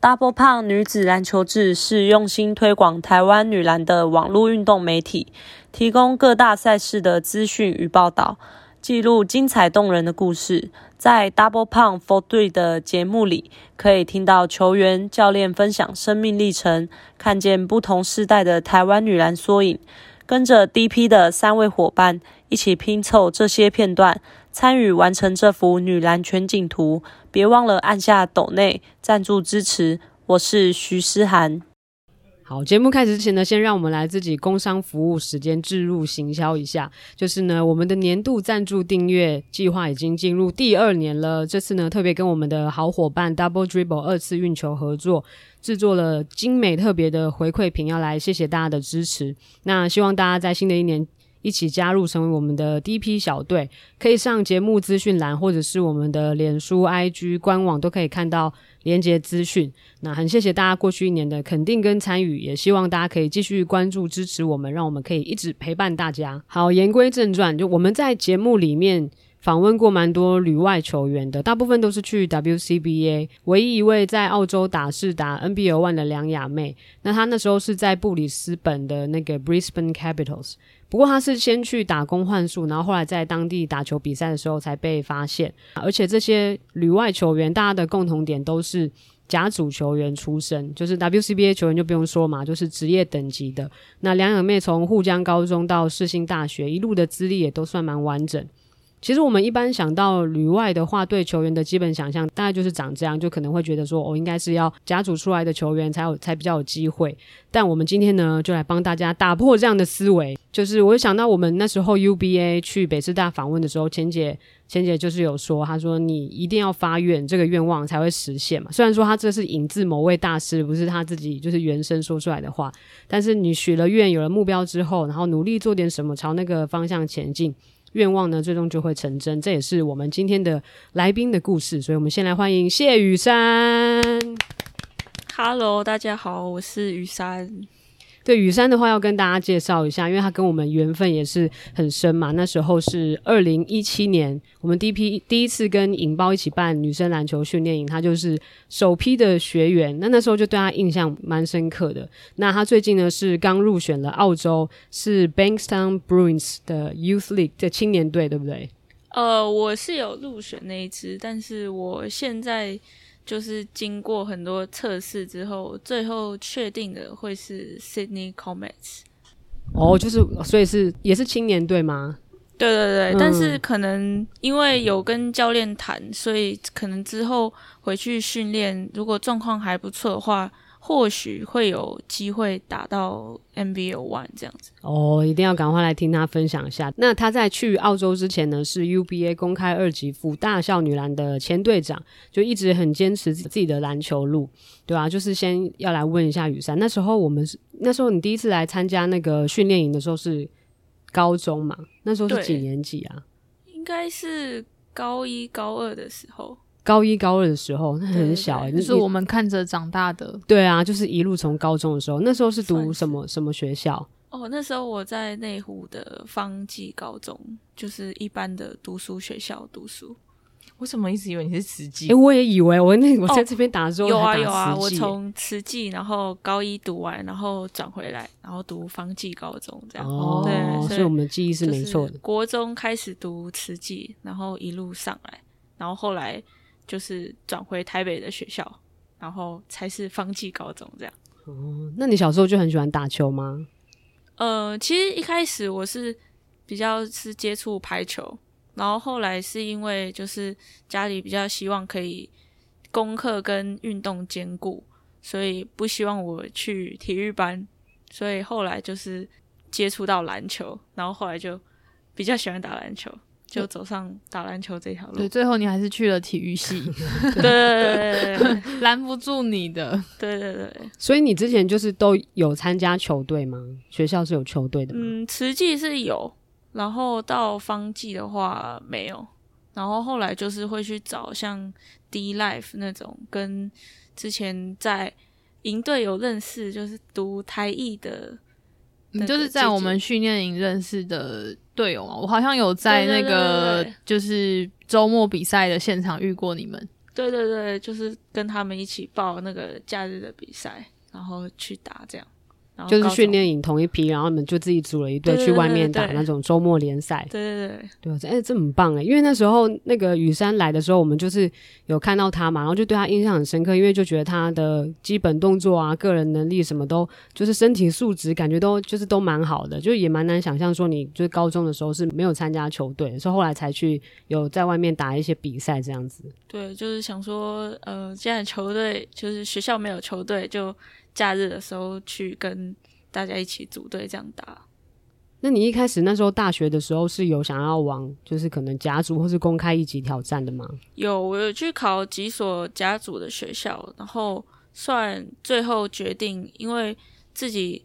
Double 胖女子篮球志是用心推广台湾女篮的网络运动媒体，提供各大赛事的资讯与报道，记录精彩动人的故事。在 Double 胖 For Three 的节目里，可以听到球员、教练分享生命历程，看见不同世代的台湾女篮缩影。跟着 DP 的三位伙伴一起拼凑这些片段，参与完成这幅女篮全景图。别忘了按下抖内赞助支持。我是徐思涵。好，节目开始之前呢，先让我们来自己工商服务时间置入行销一下。就是呢，我们的年度赞助订阅计划已经进入第二年了。这次呢，特别跟我们的好伙伴 Double Dribble 二次运球合作，制作了精美特别的回馈品，要来谢谢大家的支持。那希望大家在新的一年。一起加入成为我们的第一批小队，可以上节目资讯栏，或者是我们的脸书、IG 官网都可以看到连接资讯。那很谢谢大家过去一年的肯定跟参与，也希望大家可以继续关注支持我们，让我们可以一直陪伴大家。好，言归正传，就我们在节目里面访问过蛮多旅外球员的，大部分都是去 WCBA，唯一一位在澳洲打是打 NBL One 的梁雅妹，那她那时候是在布里斯本的那个 Brisbane Capitals。不过他是先去打工换宿，然后后来在当地打球比赛的时候才被发现。而且这些旅外球员，大家的共同点都是甲组球员出身，就是 WCBA 球员就不用说嘛，就是职业等级的。那两眼妹从沪江高中到世新大学，一路的资历也都算蛮完整。其实我们一般想到旅外的话，对球员的基本想象大概就是长这样，就可能会觉得说，哦，应该是要甲组出来的球员才有才比较有机会。但我们今天呢，就来帮大家打破这样的思维。就是我想到我们那时候 UBA 去北师大访问的时候，钱姐钱姐就是有说，她说你一定要发愿，这个愿望才会实现嘛。虽然说她这是引自某位大师，不是她自己就是原声说出来的话，但是你许了愿，有了目标之后，然后努力做点什么，朝那个方向前进。愿望呢，最终就会成真。这也是我们今天的来宾的故事，所以我们先来欢迎谢雨山。Hello，大家好，我是雨山。对雨山的话，要跟大家介绍一下，因为他跟我们缘分也是很深嘛。那时候是二零一七年，我们第一批第一次跟引爆一起办女生篮球训练营，他就是首批的学员。那那时候就对他印象蛮深刻的。那他最近呢是刚入选了澳洲是 Bankstown Bruins 的 Youth League 的青年队，对不对？呃，我是有入选那一支，但是我现在就是经过很多测试之后，最后确定的会是 Sydney Comets。哦，就是所以是也是青年队吗？对对对，嗯但是可能因为有跟教练谈，所以可能之后回去训练，如果状况还不错的话，或许会有机会打到 NBA One 这样子。哦，一定要赶快来听他分享一下。那他在去澳洲之前呢，是 UBA 公开二级副大校女篮的前队长，就一直很坚持自己的篮球路，对啊，就是先要来问一下雨山，那时候我们是那时候你第一次来参加那个训练营的时候是高中嘛？那时候是几年级啊？应该是高一高二的时候，高一高二的时候，那很小就是我们看着长大的。对啊，就是一路从高中的时候，那时候是读什么什么学校？哦，那时候我在内湖的方济高中，就是一般的读书学校读书。我怎么一直以为你是慈济哎、？我也以为我那我在这边打的时候有啊有啊，我从慈济，然后高一读完，然后转回来，然后读方济高中这样。哦，对，所以我们的记忆是没错的。国中开始读慈济，然后一路上来，然后后来就是转回台北的学校，然后才是方济高中这样。哦那你小时候就很喜欢打球吗？呃，其实一开始我是比较是接触排球，然后后来是因为就是家里比较希望可以功课跟运动兼顾，所以不希望我去体育班，所以后来就是接触到篮球，然后后来就比较喜欢打篮球，就走上打篮球这条路。对，最后你还是去了体育系，对拦不住你的。对对对，所以你之前就是都有参加球队吗？学校是有球队的吗？嗯，慈济是有，然后到方济的话没有，然后后来就是会去找像 D Life 那种，跟之前在营队有认识，就是读台艺的，你就是在我们训练营认识的队友嘛？我好像有在那个就是周末比赛的现场遇过你们。对对对，就是跟他们一起报那个假日的比赛，然后去打这样，就是训。练营同一批，然后你们就自己组了一队去外面打那种周末联赛。对对对，对啊，哎、这很棒哎！因为那时候那个雨山来的时候，我们就是有看到他嘛，然后就对他印象很深刻，因为就觉得他的基本动作啊、个人能力什么都，就是身体素质感觉都就是都蛮好的，就也蛮难想象说你就是高中的时候是没有参加球队，是后来才去有在外面打一些比赛这样子。对，就是想说，呃，既然球队就是学校没有球队，就假日的时候去跟大家一起组队这样打。那你一开始那时候大学的时候是有想要往就是可能甲组或是公开一级挑战的吗？有，我有去考几所甲组的学校，然后算最后决定，因为自己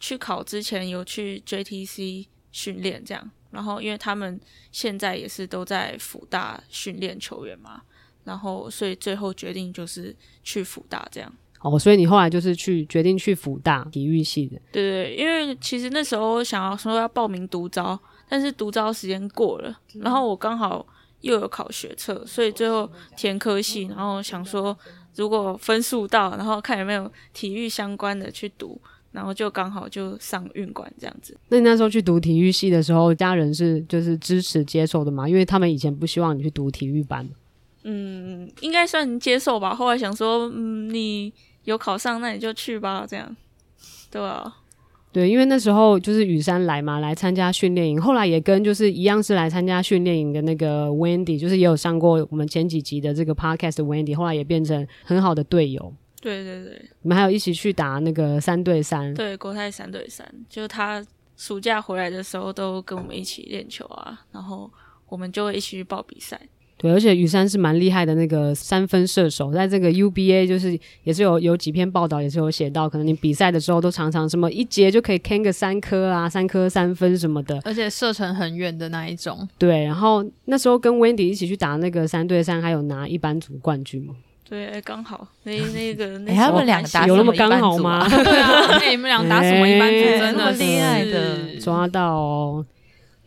去考之前有去 JTC 训练这样，然后因为他们现在也是都在辅大训练球员嘛，然后所以最后决定就是去辅大这样。哦，所以你后来就是去决定去福大体育系的。对对，因为其实那时候想要说要报名独招，但是独招时间过了，然后我刚好又有考学测，所以最后填科系，然后想说如果分数到，然后看有没有体育相关的去读，然后就刚好就上运管这样子。那你那时候去读体育系的时候，家人是就是支持接受的吗？因为他们以前不希望你去读体育班。嗯，应该算接受吧。后来想说，嗯，你有考上，那你就去吧，这样，对啊。对，因为那时候就是雨山来嘛，来参加训练营，后来也跟就是一样是来参加训练营的那个 Wendy，就是也有上过我们前几集的这个 podcast 的 Wendy，后来也变成很好的队友。对对对你们还有一起去打那个三对三，对，国泰三对三，就是他暑假回来的时候都跟我们一起练球啊，然后我们就会一起去报比赛。对，而且雨山是蛮厉害的那个三分射手，在这个 UBA 就是也是有有几篇报道也是有写到，可能你比赛的时候都常常什么一节就可以 can 个三颗啊，三颗三分什么的。而且射程很远的那一种。对，然后那时候跟 Wendy 一起去打那个三对三，还有拿一班组冠军嘛。对，哎刚好那那个 那哎时候他们两个打还有那么刚好吗？对啊，那你们俩打什么一般组？哎真的厉害的抓到哦。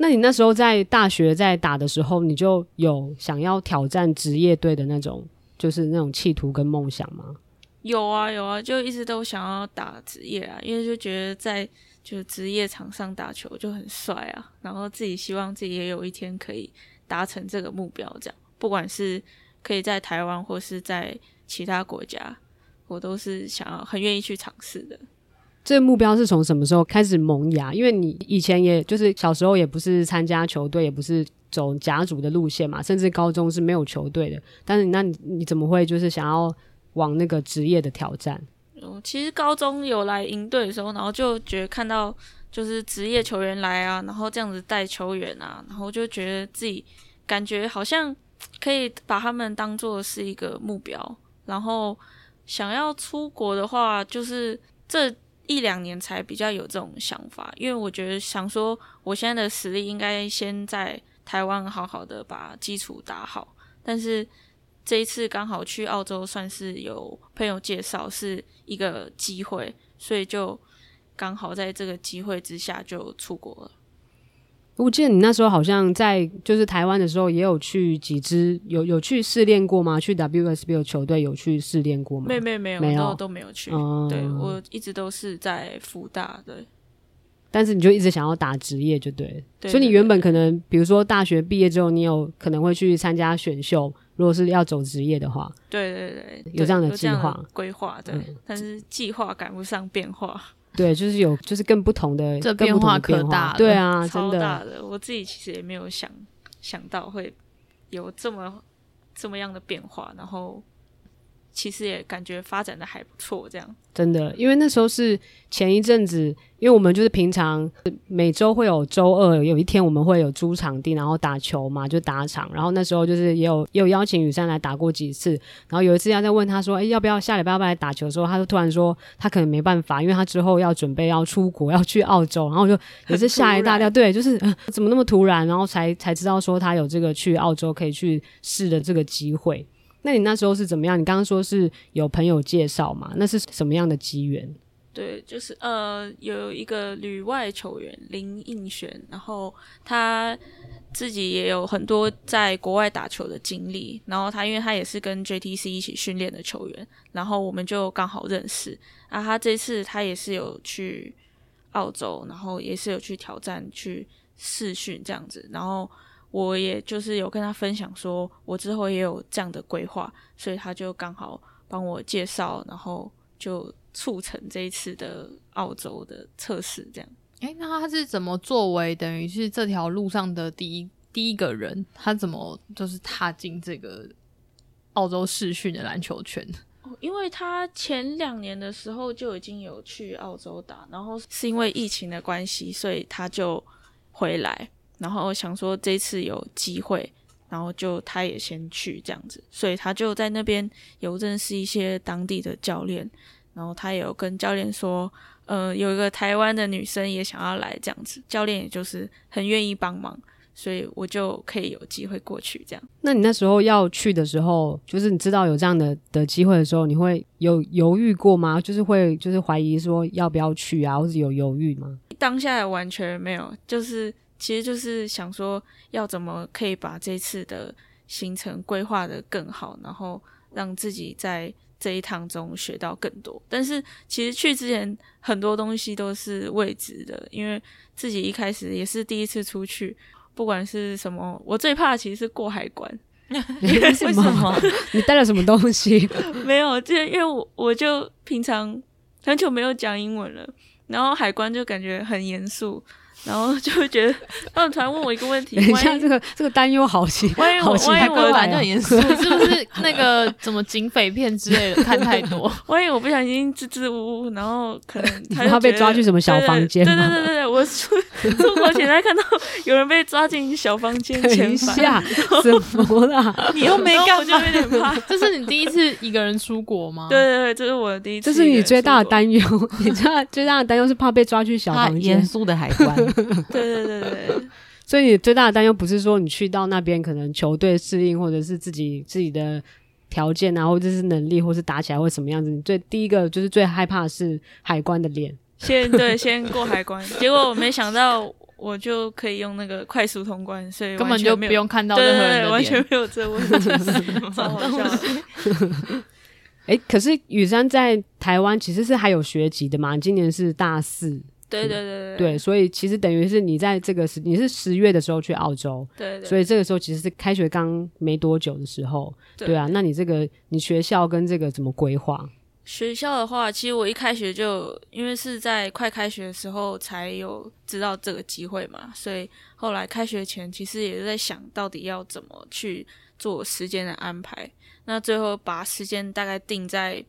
那你那时候在大学在打的时候，你就有想要挑战职业队的那种，就是那种企图跟梦想吗？有啊有啊，就一直都想要打职业啊，因为就觉得在就职业场上打球就很帅啊，然后自己希望自己也有一天可以达成这个目标，这样不管是可以在台湾或是在其他国家，我都是想要很愿意去尝试的。这个目标是从什么时候开始萌芽？因为你以前也就是小时候也不是参加球队，也不是走甲组的路线嘛，甚至高中是没有球队的。但是那你你怎么会就是想要往那个职业的挑战？哦，其实高中有来营队的时候，然后就觉得看到就是职业球员来啊，然后这样子带球员啊，然后就觉得自己感觉好像可以把他们当做是一个目标，然后想要出国的话，就是这一两年才比较有这种想法，因为我觉得想说我现在的实力应该先在台湾好好的把基础打好，但是这一次刚好去澳洲，算是有朋友介绍是一个机会，所以就刚好在这个机会之下就出国了。我记得你那时候好像在就是台湾的时候也有去几支有有去试练过吗？去 WSBL 球队有去试练过吗？没有没有没有，没有都都没有去。哦对我一直都是在福大的，但是你就一直想要打职业，就对所以你原本可能，比如说大学毕业之后，你有可能会去参加选秀，如果是要走职业的话，对对对，有这样的计划规划，对，嗯但是计划赶不上变化，对，就是有就是更不同的这变化可大了对啊，真超的大的。我自己其实也没有想想到会有这么这么样的变化，然后其实也感觉发展的还不错，这样。真的，因为那时候是前一阵子，因为我们就是平常每周会有周二有一天我们会有租场地，然后打球嘛，就打场。然后那时候就是也有也有邀请雨山来打过几次。然后有一次要在问他说，哎，要不要下礼拜要不要来打球的时候，他就突然说他可能没办法，因为他之后要准备要出国要去澳洲。然后我就 也是吓一大跳，对，就是、呃、怎么那么突然，然后才才知道说他有这个去澳洲可以去试的这个机会。那你那时候是怎么样？你刚刚说是有朋友介绍嘛？那是什么样的机缘？对，就是呃，有一个旅外球员林应璇，然后他自己也有很多在国外打球的经历，然后他因为他也是跟 JTC 一起训练的球员，然后我们就刚好认识啊。他这次他也是有去澳洲，然后也是有去挑战去试训这样子，然后。我也就是有跟他分享说，我之后也有这样的规划，所以他就刚好帮我介绍，然后就促成这一次的澳洲的测试。这样，诶，那他是怎么作为等于是这条路上的第一第一个人？他怎么就是踏进这个澳洲试训的篮球圈？因为他前两年的时候就已经有去澳洲打，然后是因为疫情的关系，所以他就回来。然后想说这次有机会，然后就他也先去这样子，所以他就在那边有认识一些当地的教练，然后他也有跟教练说，呃，有一个台湾的女生也想要来这样子，教练也就是很愿意帮忙，所以我就可以有机会过去这样。那你那时候要去的时候，就是你知道有这样的的机会的时候，你会有犹豫过吗？就是会就是怀疑说要不要去啊，或者有犹豫吗？当下完全没有，就是。其实就是想说，要怎么可以把这次的行程规划的更好，然后让自己在这一趟中学到更多。但是其实去之前很多东西都是未知的，因为自己一开始也是第一次出去，不管是什么，我最怕其实是过海关。为什么？你带了什么东西？没有，就因为我我就平常很久没有讲英文了，然后海关就感觉很严肃。然后就会觉得，他们突然问我一个问题，等一下，这个这个担忧好奇，万一我万一我本来就很严肃，是不是那个什么警匪片之类的看太多？万一我不小心支支吾吾，然后可能他被抓去什么小房间？对对对对对，我出出国前才看到有人被抓进小房间，等一下，怎么啦？你又没干，我就有点怕。这是你第一次一个人出国吗？对对对，这是我的第一次。这是你最大的担忧，你知道最大的担忧是怕被抓去小房间，严肃的海关。对对对对，所以你最大的担忧不是说你去到那边可能球队适应，或者是自己自己的条件啊，或者是能力，或是打起来会什么样子？你最第一个就是最害怕的是海关的脸，先对先过海关，结果我没想到我就可以用那个快速通关，所以根本就不用看到任何人的完全没有这问题 超好笑。哎，可是雨山在台湾其实是还有学籍的嘛？今年是大四。对对对对，所以其实等于是你在这个十，你是十月的时候去澳洲，对，所以这个时候其实是开学刚没多久的时候，对啊，那你这个你学校跟这个怎么规划？学校的话，其实我一开学就因为是在快开学的时候才有知道这个机会嘛，所以后来开学前其实也是在想到底要怎么去做时间的安排，那最后把时间大概定在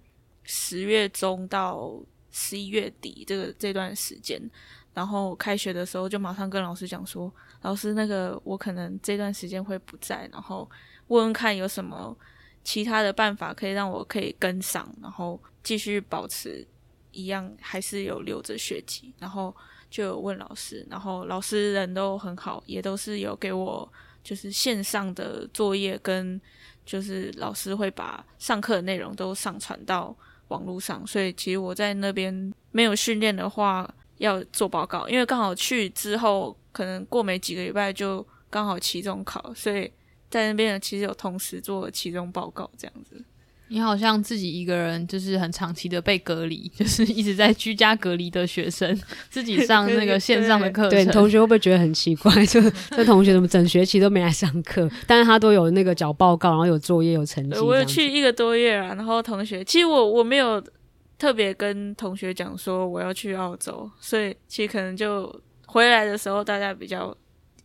十月中到。十一月底这个这段时间，然后开学的时候就马上跟老师讲说，老师那个我可能这段时间会不在，然后问问看有什么其他的办法可以让我可以跟上，然后继续保持一样还是有留着学籍，然后就有问老师，然后老师人都很好，也都是有给我就是线上的作业跟就是老师会把上课的内容都上传到。网络上，所以其实我在那边没有训练的话，要做报告，因为刚好去之后，可能过没几个礼拜就刚好期中考，所以在那边其实有同时做期中报告这样子。你好像自己一个人，就是很长期的被隔离，就是一直在居家隔离的学生，自己上那个线上的课程。对，同学会不会觉得很奇怪？就这同学怎么整学期都没来上课？但是他都有那个交报告，然后有作业，有成绩。我有去一个多月啊，然后同学，其实我我没有特别跟同学讲说我要去澳洲，所以其实可能就回来的时候大家比较。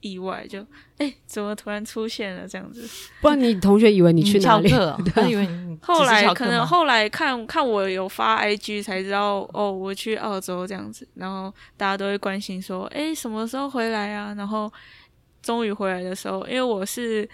意外，就哎、怎么突然出现了这样子？不然你同学以为你去哪里？翘课哦，他以为你后来可能后来看看我有发 IG 才知道哦，我去澳洲这样子，然后大家都会关心说，哎，什么时候回来啊？然后终于回来的时候，因为我是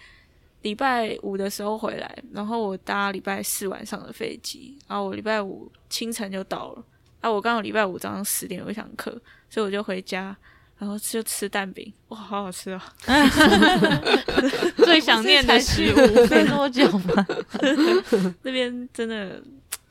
礼拜五的时候回来，然后我搭礼拜四晚上的飞机，然后我礼拜五清晨就到了，啊，我刚好礼拜五早上十点有一堂课，所以我就回家。然后就吃蛋饼，哇，好好吃哦！最想念的食物。没多久吗？那边真的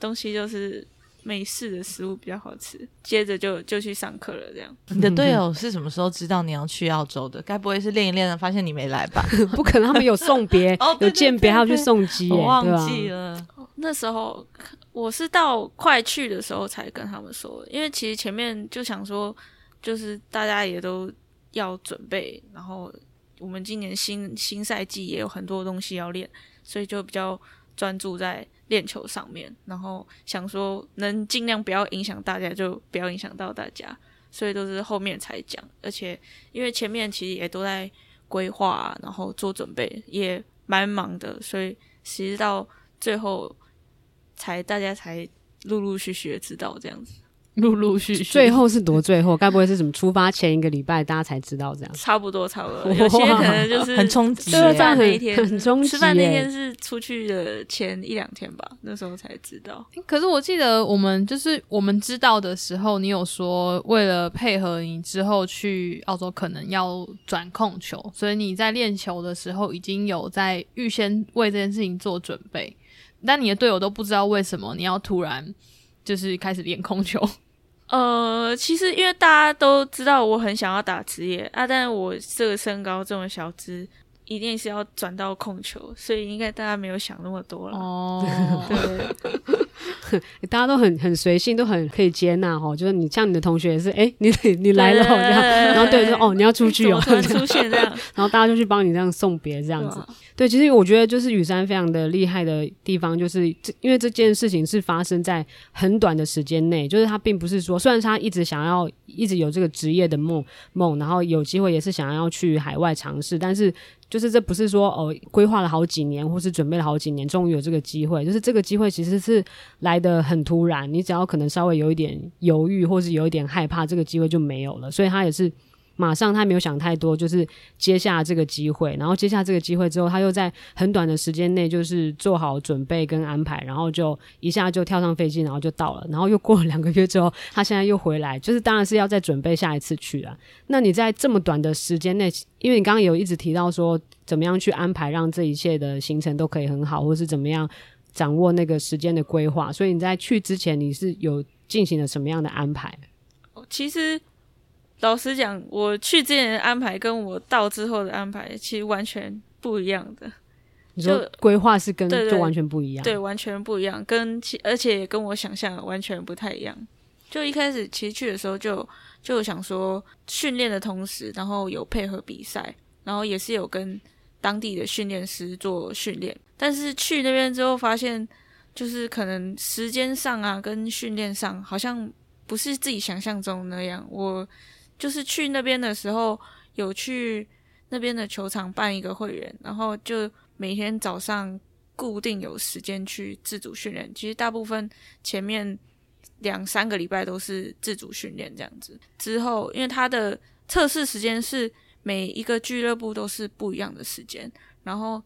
东西就是美式的食物比较好吃。接着就就去上课了，这样。你的 队友是什么时候知道你要去澳洲的？该不会是练一练了发现你没来吧？不可能，他们有送别，有鉴别，还有去送机，我忘记了。那时候我是到快去的时候才跟他们说，因为其实前面就想说，就是大家也都要准备，然后我们今年新新赛季也有很多东西要练，所以就比较专注在练球上面，然后想说能尽量不要影响大家，就不要影响到大家，所以都是后面才讲，而且因为前面其实也都在规划、然后做准备，也蛮忙的，所以其实到最后才大家才陆陆续续知道这样子，陆陆续续，最后是多最后，该不会是什么出发前一个礼拜大家才知道这样？差不多差不多，有些可能就是很冲击吃耶饭那一天，很冲击吃饭那天是出去的前一两天吧，那时候才知道。可是我记得我们就是我们知道的时候，你有说为了配合你之后去澳洲可能要转控球，所以你在练球的时候已经有在预先为这件事情做准备，但你的队友都不知道为什么你要突然就是开始练控球。呃，其实因为大家都知道我很想要打职业啊，但是我这个身高这么小只，一定是要转到控球，所以应该大家没有想那么多了。哦，对，大家都很很随性，都很可以接纳哈。就是你像你的同学也是，哎，你你来了哦这样，然后队友说哦你要出去哦，出现这样，然后大家就去帮你这样送别这样子对。其实我觉得就是雨山非常的厉害的地方，就是这因为这件事情是发生在很短的时间内，就是他并不是说，虽然他一直想要一直有这个职业的梦梦，然后有机会也是想要去海外尝试，但是就是这不是说哦规划了好几年，或是准备了好几年，终于有这个机会，就是这个机会其实是来的很突然，你只要可能稍微有一点犹豫，或是有一点害怕，这个机会就没有了，所以他也是。马上他没有想太多，就是接下这个机会，然后接下这个机会之后，他又在很短的时间内就是做好准备跟安排，然后就一下就跳上飞机，然后就到了，然后又过了两个月之后，他现在又回来，就是当然是要再准备下一次去了。那你在这么短的时间内，因为你刚刚有一直提到说怎么样去安排，让这一切的行程都可以很好，或是怎么样掌握那个时间的规划，所以你在去之前你是有进行了什么样的安排？其实老实讲，我去之前的安排跟我到之后的安排其实完全不一样的，你说就规划是跟就完全不一样，对，完全不一样，跟其而且也跟我想象的完全不太一样。就一开始其实去的时候就就想说训练的同时，然后有配合比赛，然后也是有跟当地的训练师做训练。但是去那边之后发现，就是可能时间上啊，跟训练上好像不是自己想象中那样。我就是去那边的时候，有去那边的球场办一个会员，然后就每天早上固定有时间去自主训练。其实大部分前面两三个礼拜都是自主训练这样子。之后，因为他的测试时间是每一个俱乐部都是不一样的时间，然后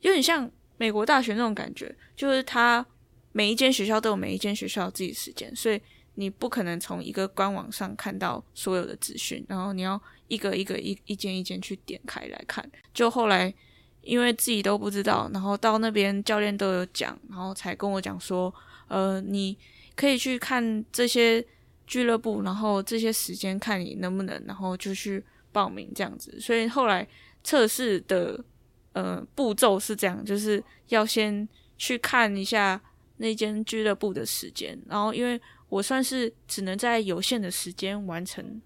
有点像美国大学那种感觉，就是他每一间学校都有每一间学校自己时间，所以你不可能从一个官网上看到所有的资讯，然后你要一个一个一一间一间去点开来看。就后来因为自己都不知道，然后到那边教练都有讲，然后才跟我讲说，呃，你可以去看这些俱乐部，然后这些时间看你能不能，然后就去报名这样子。所以后来测试的呃步骤是这样，就是要先去看一下那间俱乐部的时间，然后因为我算是只能在有限的时间完成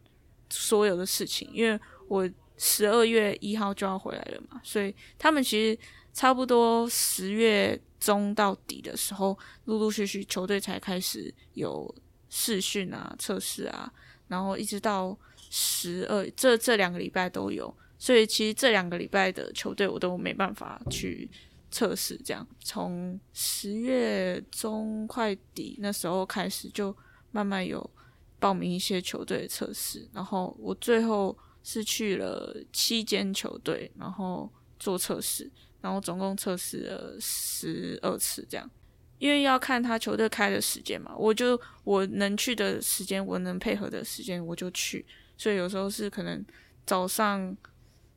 所有的事情，因为我十二月一号就要回来了嘛，所以他们其实差不多十月中到底的时候，陆陆续续球队才开始有试训啊、测试啊，然后一直到十二这这两个礼拜都有，所以其实这两个礼拜的球队我都没办法去测试。这样从十月中快底那时候开始，就慢慢有报名一些球队测试，然后我最后是去了七间球队，然后做测试，然后总共测试了十二次这样。因为要看他球队开的时间嘛，我就我能去的时间，我能配合的时间我就去，所以有时候是可能早上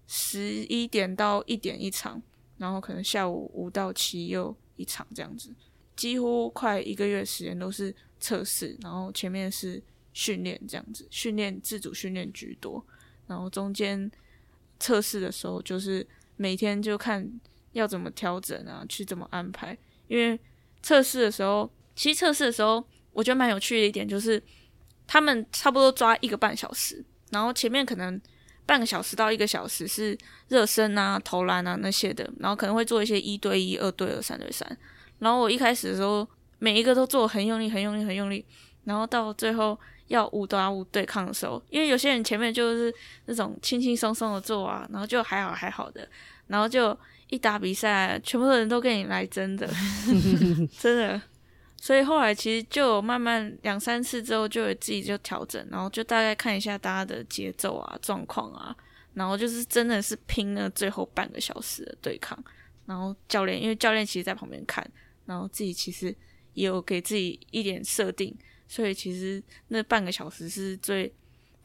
十一点到一点一场，然后可能下午五到七又一场这样子，几乎快一个月时间都是测试，然后前面是训练这样子，训练自主训练居多，然后中间测试的时候就是每天就看要怎么调整啊，去怎么安排，因为。测试的时候，其实测试的时候，我觉得蛮有趣的一点就是，他们差不多抓一个半小时，然后前面可能半个小时到一个小时是热身啊、投篮啊那些的，然后可能会做一些一对一、二对二、三对三。然后我一开始的时候，每一个都做很用力、很用力、很用力，然后到最后要五打五对抗的时候，因为有些人前面就是那种轻轻松松的做啊，然后就还好还好的，然后就。一打比赛，全部的人都跟你来 真的，真的。所以后来其实就慢慢两三次之后，就有自己就调整，然后就大概看一下大家的节奏啊、状况啊，然后就是真的是拼了最后半个小时的对抗。然后教练，因为教练其实在旁边看，然后自己其实也有给自己一点设定，所以其实那半个小时是最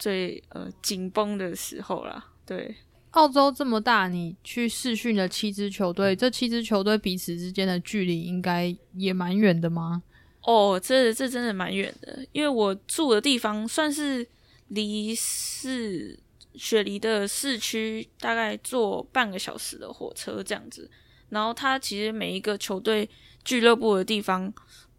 最呃紧绷的时候啦，对。澳洲这么大，你去试训了七支球队，这七支球队彼此之间的距离应该也蛮远的吗？哦，这这真的蛮远的，因为我住的地方算是离市雪梨的市区大概坐半个小时的火车这样子。然后它其实每一个球队俱乐部的地方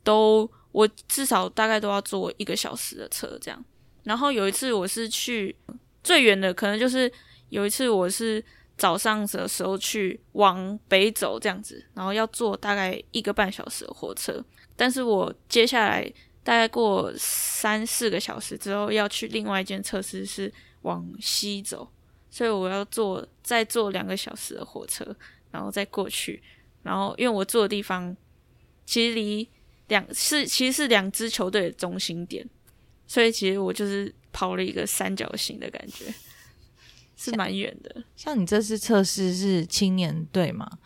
都，我至少大概都要坐一个小时的车这样。然后有一次我是去最远的，可能就是。有一次我是早上的时候去往北走这样子，然后要坐大概一个半小时的火车，但是我接下来大概过三四个小时之后要去另外一间测试是往西走，所以我要坐再坐两个小时的火车，然后再过去，然后因为我坐的地方其实离两是其实是两支球队的中心点，所以其实我就是跑了一个三角形的感觉。是蛮远的，像你这次测试是青年队吗？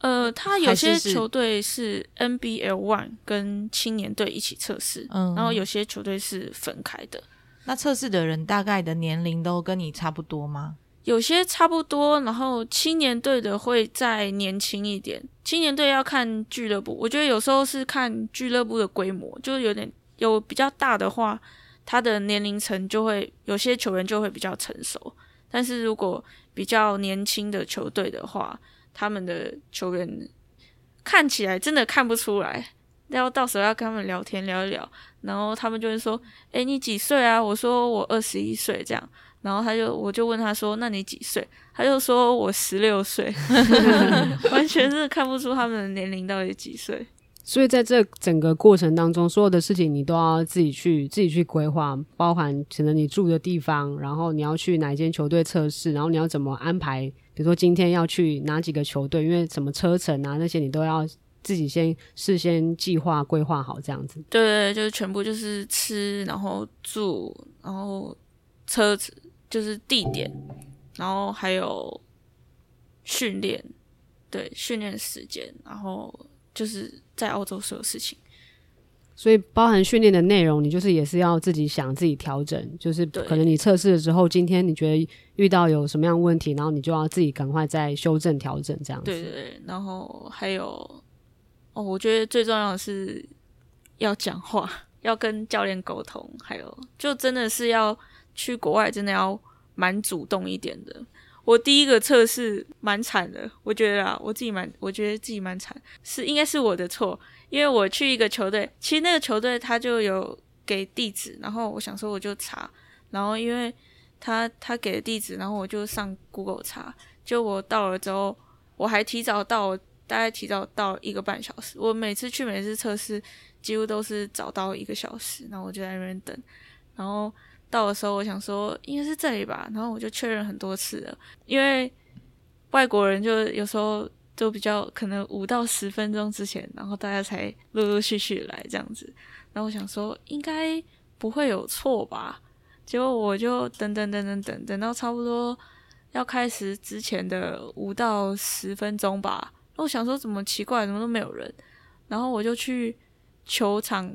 呃，他有些球队是 NBL One 跟青年队一起测试，嗯，然后有些球队是分开的。那测试的人大概的年龄都跟你差不多吗？有些差不多，然后青年队的会再年轻一点。青年队要看俱乐部，我觉得有时候是看俱乐部的规模，就有点有比较大的话，他的年龄层就会有些球员就会比较成熟。但是如果比较年轻的球队的话，他们的球员看起来真的看不出来。要到时候要跟他们聊天聊一聊，然后他们就会说：“诶，你几岁啊？”我说：“我二十一岁。”这样，然后他就我就问他说：“那你几岁？”他就说我十六岁，完全是看不出他们的年龄到底几岁。所以在这整个过程当中，所有的事情你都要自己去自己去规划，包含可能你住的地方，然后你要去哪一间球队测试，然后你要怎么安排，比如说今天要去哪几个球队，因为什么车程啊那些你都要自己先事先计划规划好这样子。对对，就是全部就是吃，然后住，然后车子就是地点，然后还有训练，对训练时间，然后就是。在澳洲所有事情，所以包含训练的内容，你就是也是要自己想、自己调整。就是可能你测试了之后，今天你觉得遇到有什么样问题，然后你就要自己赶快再修正、调整这样子。对对对，然后还有哦，我觉得最重要的是要讲话，要跟教练沟通，还有就真的是要去国外，真的要蛮主动一点的。我第一个测试蛮惨的，我觉得啊，我自己蛮，我觉得自己蛮惨，是应该是我的错，因为我去一个球队，其实那个球队他就有给地址，然后我想说我就查，然后因为他他给的地址，然后我就上 Google 查，就我到了之后，我还提早到，大概提早到一个半小时，我每次去每次测试几乎都是早到一个小时，然后我就在那边等，然后到的时候，我想说应该是这里吧，然后我就确认很多次了，因为外国人就有时候都比较可能五到十分钟之前，然后大家才陆陆续续来这样子，然后我想说应该不会有错吧，结果我就等等等等等等到差不多要开始之前的五到十分钟吧，我想说怎么奇怪，怎么都没有人，然后我就去球场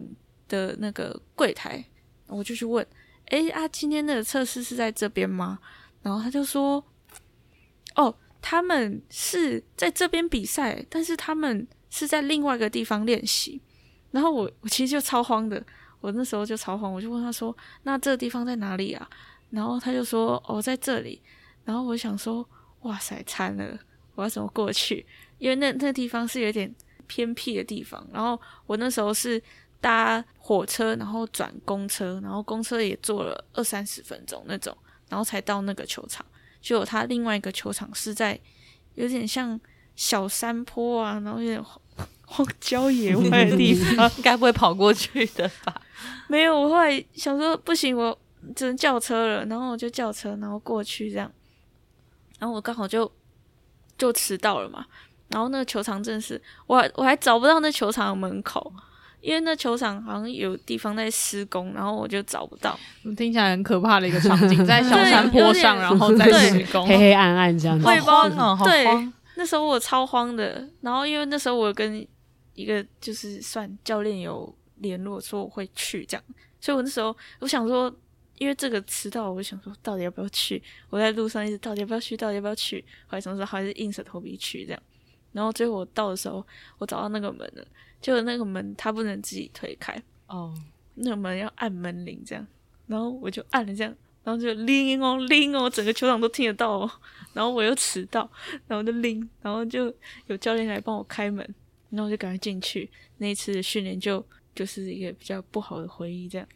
的那个柜台，我就去问。哎啊，今天的测试是在这边吗？然后他就说：“哦，他们是在这边比赛，但是他们是在另外一个地方练习。”然后我我其实就超慌的，我那时候就超慌，我就问他说：“那这个地方在哪里啊？”然后他就说：“哦，在这里。”然后我想说：“哇塞，惨了，我要怎么过去？因为那那地方是有点偏僻的地方。然后我那时候是。”搭火车，然后转公车，然后公车也坐了二三十分钟那种，然后才到那个球场。就有他另外一个球场是在有点像小山坡啊，然后有点荒郊野外的地方，应该不会跑过去的吧？没有，我后来想说不行，我只能叫车了，然后我就叫车，然后过去这样。然后我刚好就就迟到了嘛，然后那个球场正是我我还找不到那球场的门口。因为那球场好像有地方在施工，然后我就找不到。听起来很可怕的一个场景，在小山坡上，然后在施工，黑黑暗暗这样。我也不知道，对，那时候我超慌的。然后因为那时候我跟一个就是算教练有联络，说我会去这样，所以我那时候我想说，因为这个迟到，我就想说到底要不要去？我在路上一直到底要不要去？到底要不要去？后来想说还是硬着头皮去这样。然后最后我到的时候，我找到那个门了。就那个门，它不能自己推开。哦，那个门要按门铃这样，然后我就按了这样，然后就铃哦铃哦，整个球场都听得到哦，然后我又迟到，然后就铃，然后就有教练来帮我开门，然后我就赶快进去。那一次的训练就就是一个比较不好的回忆，这样，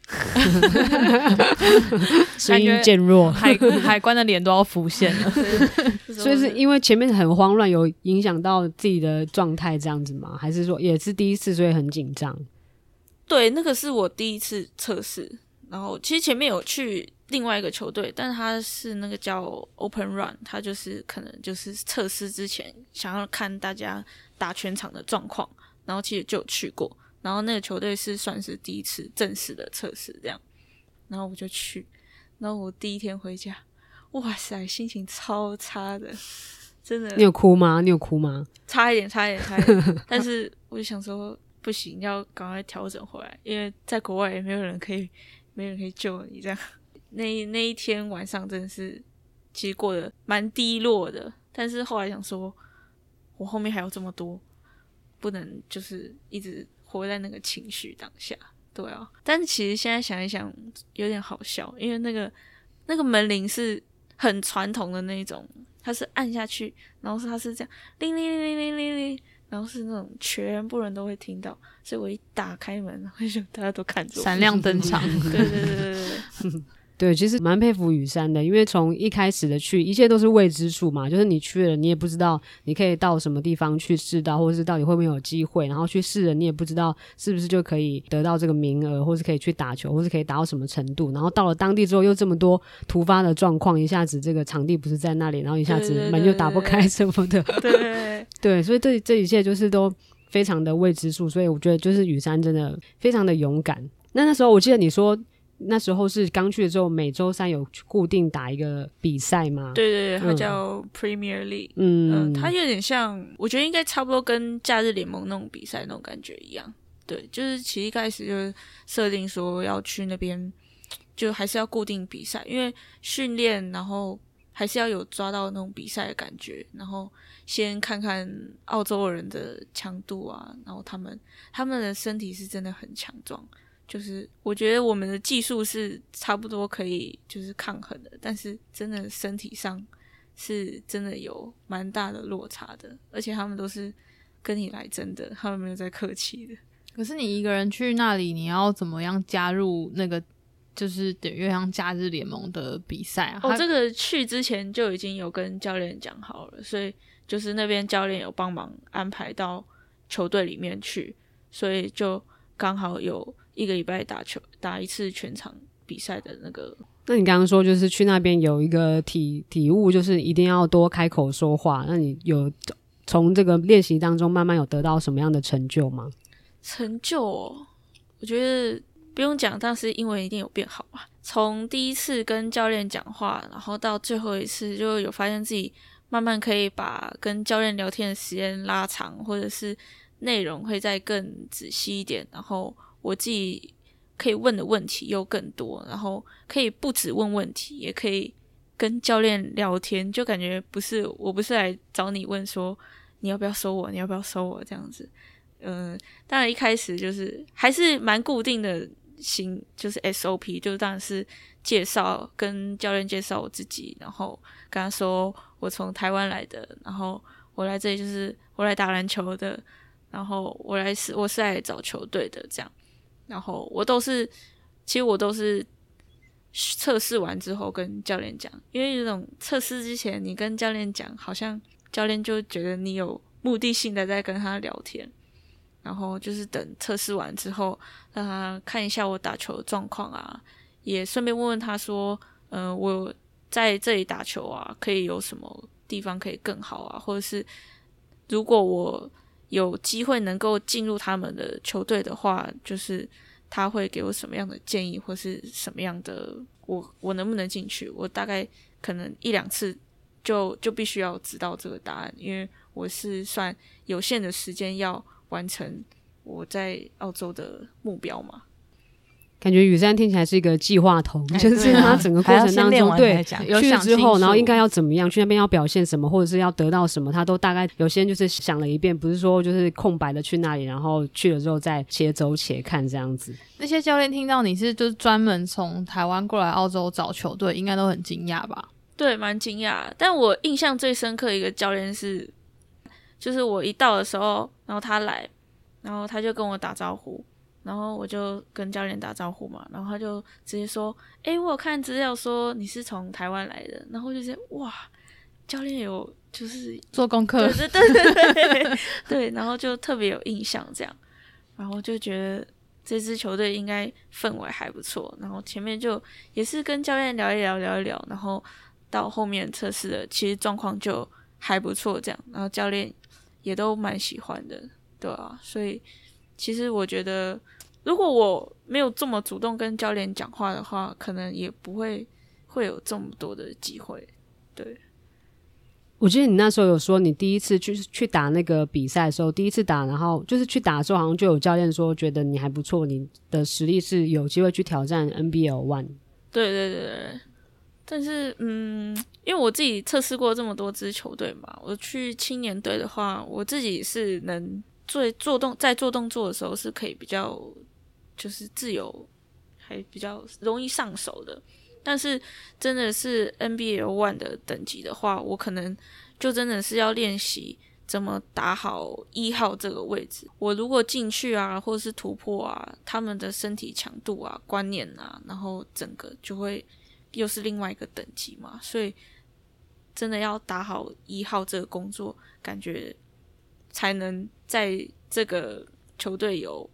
声音渐弱，海海关的脸都要浮现了。所以是因为前面很慌乱，有影响到自己的状态这样子吗？还是说也是第一次，所以很紧张？对，那个是我第一次测试。然后其实前面有去另外一个球队，但他是那个叫 Open Run，他就是可能就是测试之前想要看大家打全场的状况，然后其实就有去过。然后那个球队是算是第一次正式的测试这样，然后我就去，然后我第一天回家。哇塞，心情超差的，真的。你有哭吗？你有哭吗？差一点，差一点，差一点。但是我就想说，不行，要赶快调整回来，因为在国外也没有人可以，没人可以救你。这样，那那一天晚上真的是，其实过得蛮低落的。但是后来想说，我后面还有这么多，不能就是一直活在那个情绪当下。对啊，但是其实现在想一想，有点好笑，因为那个那个门铃是。很传统的那种，它是按下去，然后是它是这样，铃铃铃铃铃铃，然后是那种全部人都会听到，所以我一打开门，就大家都看着，闪亮登场，对对对对对。对，其实蛮佩服雨山的，因为从一开始的去，一切都是未知数嘛，就是你去了，你也不知道你可以到什么地方去试到，或者是到底会不会有机会，然后去试了，你也不知道是不是就可以得到这个名额，或是可以去打球，或是可以达到什么程度，然后到了当地之后又这么多突发的状况，一下子这个场地不是在那里，然后一下子门又打不开 什么的，对对，所以这这一切就是都非常的未知数，所以我觉得就是雨山真的非常的勇敢。那那时候我记得你说。那时候是刚去的时候，每周三有固定打一个比赛吗？对对对，它叫 Premier League。嗯，它有点像，我觉得应该差不多跟假日联盟那种比赛那种感觉一样。对，就是其实一开始就设定说要去那边，就还是要固定比赛，因为训练，然后还是要有抓到那种比赛的感觉，然后先看看澳洲人的强度啊，然后他们他们的身体是真的很强壮。就是我觉得我们的技术是差不多可以就是抗衡的，但是真的身体上是真的有蛮大的落差的，而且他们都是跟你来真的，他们没有在客气的。可是你一个人去那里，你要怎么样加入那个就是等于像假日联盟的比赛啊？哦，这个去之前就已经有跟教练讲好了，所以就是那边教练有帮忙安排到球队里面去，所以就刚好有。一个礼拜打球打一次全场比赛的那个。那你刚刚说就是去那边有一个体体悟，就是一定要多开口说话。那你有从这个练习当中慢慢有得到什么样的成就吗？成就、哦，我觉得不用讲，但是英文一定有变好吧。从第一次跟教练讲话，然后到最后一次，就有发现自己慢慢可以把跟教练聊天的时间拉长，或者是内容会再更仔细一点，然后我自己可以问的问题又更多，然后可以不止问问题，也可以跟教练聊天，就感觉不是我不是来找你问说你要不要收我，你要不要收我这样子。嗯，当然一开始就是还是蛮固定的型，就是 SOP，就当然是介绍跟教练介绍我自己，然后跟他说我从台湾来的，然后我来这里就是我来打篮球的，然后我来是我是来找球队的这样，然后我都是其实我都是测试完之后跟教练讲，因为这种测试之前你跟教练讲，好像教练就觉得你有目的性的在跟他聊天。然后就是等测试完之后，让他看一下我打球的状况啊，也顺便问问他说，嗯、我在这里打球啊，可以有什么地方可以更好啊，或者是如果我有机会能够进入他们的球队的话，就是他会给我什么样的建议，或是什么样的我我能不能进去？我大概可能一两次就就必须要知道这个答案，因为我是算有限的时间要完成我在澳洲的目标嘛。感觉雨山听起来是一个计划头，哎就是他整个过程当中，对有去了之后，然后应该要怎么样，去那边要表现什么，或者是要得到什么，他都大概有些人就是想了一遍，不是说就是空白的去那里，然后去了之后再且走且看这样子。那些教练听到你是就是专门从台湾过来澳洲找球队，应该都很惊讶吧？对，蛮惊讶。但我印象最深刻一个教练是，就是我一到的时候，然后他来，然后他就跟我打招呼，然后我就跟教练打招呼嘛，然后他就直接说：“诶，我有看资料说你是从台湾来的。”然后就觉得哇，教练有就是做功课对，对对对对对，然后就特别有印象这样，然后就觉得这支球队应该氛围还不错，然后前面就也是跟教练聊一聊聊一聊，然后到后面测试的其实状况就还不错这样，然后教练也都蛮喜欢的，对啊，所以其实我觉得如果我没有这么主动跟教练讲话的话，可能也不会会有这么多的机会，对。我记得你那时候有说，你第一次去去打那个比赛的时候，第一次打，然后就是去打的时候，好像就有教练说，觉得你还不错，你的实力是有机会去挑战 NBL One。对对对对，但是嗯，因为我自己测试过这么多支球队嘛，我去青年队的话，我自己是能做做动在做动作的时候是可以比较就是自由，还比较容易上手的。但是真的是 NBL One 的等级的话，我可能就真的是要练习怎么打好一号这个位置。我如果进去啊，或是突破啊，他们的身体强度啊、观念啊，然后整个就会又是另外一个等级嘛。所以真的要打好一号这个工作，感觉才能在这个球队有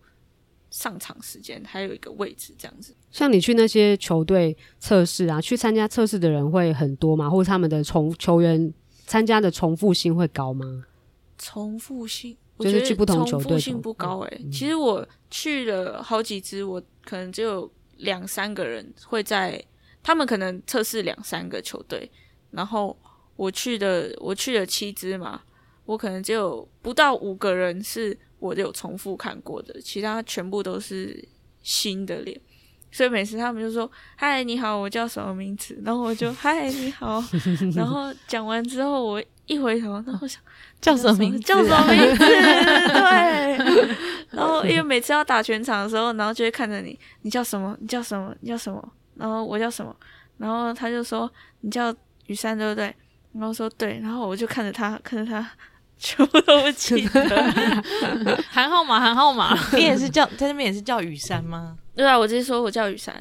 上场时间，还有一个位置这样子。像你去那些球队测试啊，去参加测试的人会很多吗？或者他们的重球员参加的重复性会高吗？重复性，我觉得就是去不同球重复性不高诶、其实我去了好几支，我可能只有两三个人会在，他们可能测试两三个球队，然后我去的我去了七支嘛，我可能只有不到五个人是我有重复看过的，其他全部都是新的脸。所以每次他们就说：“嗨，你好，我叫什么名字？”然后我就：“嗨，你好。”然后讲完之后，我一回头，然后想叫什么名字？叫什么名字？对。然后因为每次要打全场的时候，然后就会看着你，你叫什么？你叫什么？你叫什么？然后我叫什么？然后他就说你叫雨山，对不对？然后说对，然后我就看着他，看着他，全部都不记得。喊号码，喊号码。你也是叫在那边也是叫雨山吗？对啊，我直接说我叫雨山。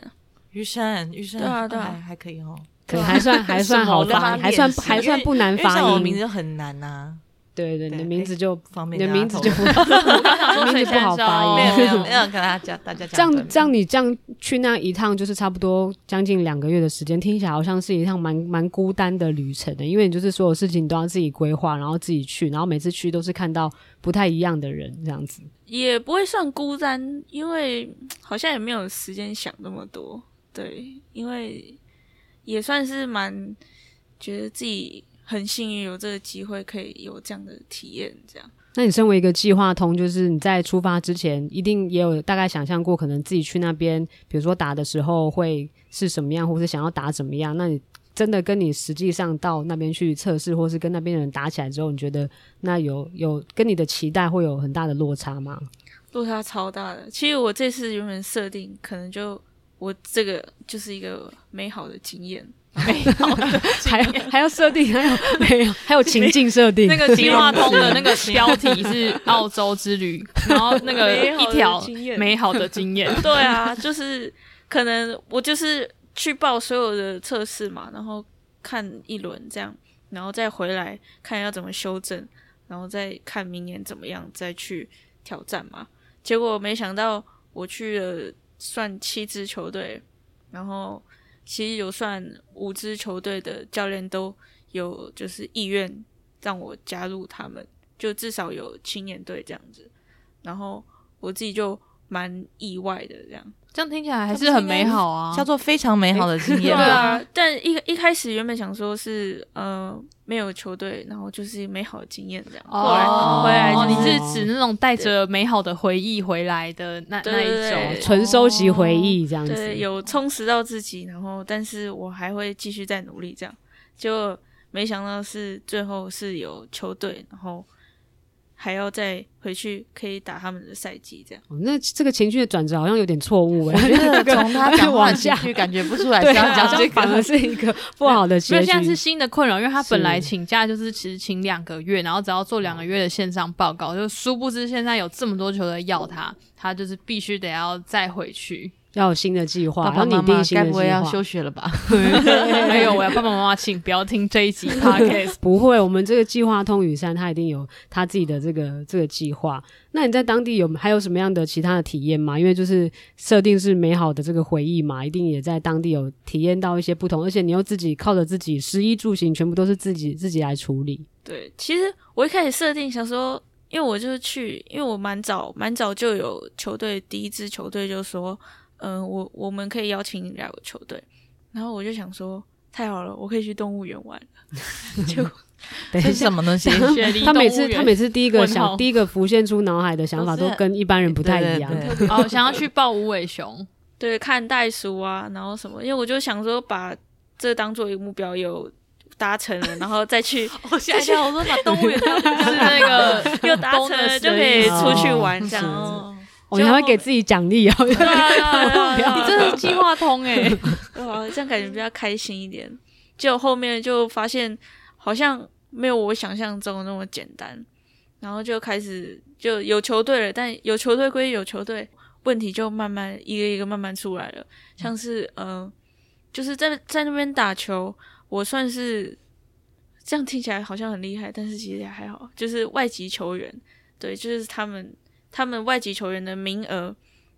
雨山，雨山，对啊对啊还还可以哦。可还算还算好发还算还算不难发因为像我。名字很难呐、对对，你的名字就方便你的名字就露说 名字不好发音没有没有 没有跟大家大家这样讲这样，你这样去那一趟，就是差不多将近两个月的时间，听起来好像是一趟蛮蛮孤单的旅程的，因为你就是所有事情都要自己规划，然后自己去，然后每次去都是看到不太一样的人，这样子。也不会算孤单，因为嗯好像也没有时间想那么多。对，因为也算是蛮觉得自己很幸运有这个机会可以有这样的体验，这样。那你身为一个计划通，就是你在出发之前，一定也有大概想象过，可能自己去那边，比如说打的时候会是什么样，或是想要打怎么样？那你真的跟你实际上到那边去测试，或是跟那边的人打起来之后，你觉得那有有跟你的期待会有很大的落差吗？落差超大的。其实我这次原本设定可能就我这个就是一个美好的经验，还要 还要设定，还有没有？还有情境设定。那个计划通的那个标题是澳洲之旅，然后那个一条美好的经验。对啊，就是可能我就是去报所有的测试嘛，然后看一轮这样，然后再回来看要怎么修正，然后再看明年怎么样再去挑战嘛。结果没想到我去了算七支球队，然后其实有算五支球队的教练都有就是意愿让我加入他们，就至少有青年队这样子，然后我自己就蛮意外的这样。这样听起来还是很美好啊。叫做非常美好的经验。对啊，但一一开始原本想说是呃没有球队，然后就是美好的经验这样。后来哦，回来你就是是指那种带着美好的回忆回来的那对那一种纯收集回忆这样子。对有充实到自己，然后但是我还会继续再努力这样。就没想到是最后是有球队，然后还要再回去可以打他们的赛季这样。哦那这个情绪的转折好像有点错误哎、我觉得 从他讲话往下的情绪感觉不出来对是要啊，好讲这反而是一个不好的没结局。有，现在是新的困扰，因为他本来请假就是其实请两个月，然后只要做两个月的线上报告，就殊不知现在有这么多球队要他，他就是必须得要再回去。要有新的计划，爸爸然后拟妈妈该定新的计划。不会要休学了吧？没有，我要爸爸妈妈请不要听这一集 podcast。不会，我们这个计划通雨山，他一定有他自己的这个这个计划。那你在当地有还有什么样的其他的体验吗？因为就是设定是美好的这个回忆嘛，一定也在当地有体验到一些不同，而且你又自己靠着自己食衣住行全部都是自己自己来处理。对，其实我一开始设定想说，因为我就是去，因为我蛮早蛮早就有球队第一支球队就说，嗯、我我们可以邀请你来我球队，然后我就想说，太好了，我可以去动物园玩了。结果这是等一下什么东西？他每次他每次第一个想第一个浮现出脑海的想法都跟一般人不太一样。哦，想要去抱无尾熊，对看袋鼠啊，然后什么，因为我就想说把这当做一个目标有达成了，然后再去 我想想，我说把动物园当是那个又达成了就可以出去玩这样。哦哦，你还会给自己奖励哦。你真的是计划通哎、哇，这样感觉比较开心一点。结果后面就发现好像没有我想象中的那么简单，然后就开始就有球队了，但有球队归有球队，问题就慢慢一个一个慢慢出来了。像是呃，就是在在那边打球，我算是这样听起来好像很厉害，但是其实也还好，就是外籍球员，对，就是他们他们外籍球员的名额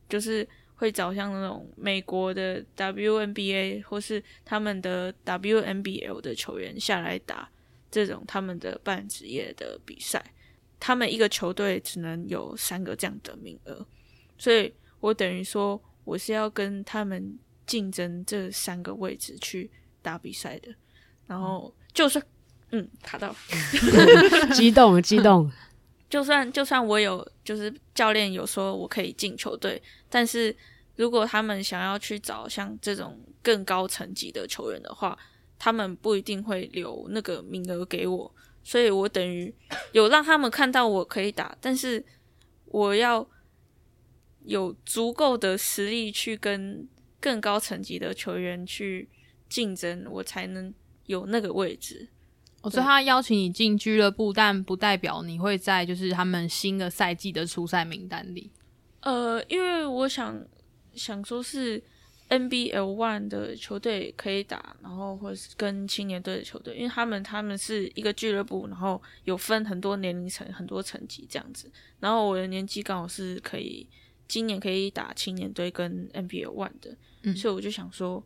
就是会找像那种美国的 WNBA 或是他们的 WNBL 的球员下来打这种他们的半职业的比赛，他们一个球队只能有三个这样的名额，所以我等于说我是要跟他们竞争这三个位置去打比赛的，然后就算嗯卡到，激 动激动，就算就算我有，就是教练有说我可以进球队，但是如果他们想要去找像这种更高层级的球员的话，他们不一定会留那个名额给我，所以我等于 有让他们看到我可以打，但是我要有足够的实力去跟更高层级的球员去竞争，我才能有那个位置。我说他邀请你进俱乐部，但不代表你会在就是他们新的赛季的初赛名单里。呃，因为我想想说是，NBL One 的球队可以打，然后或者是跟青年队的球队，因为他们他们是一个俱乐部，然后有分很多年龄层、很多层级这样子。然后我的年纪刚好是可以今年可以打青年队跟 NBL One 的，嗯所以我就想说，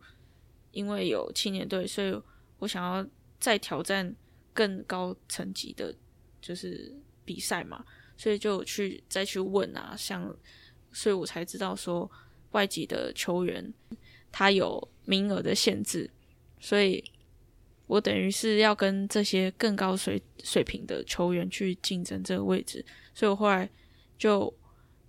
因为有青年队，所以我想要再挑战更高层级的，就是比赛嘛，所以就去再去问啊，像，所以我才知道说外籍的球员他有名额的限制，所以我等于是要跟这些更高水水平的球员去竞争这个位置，所以我后来就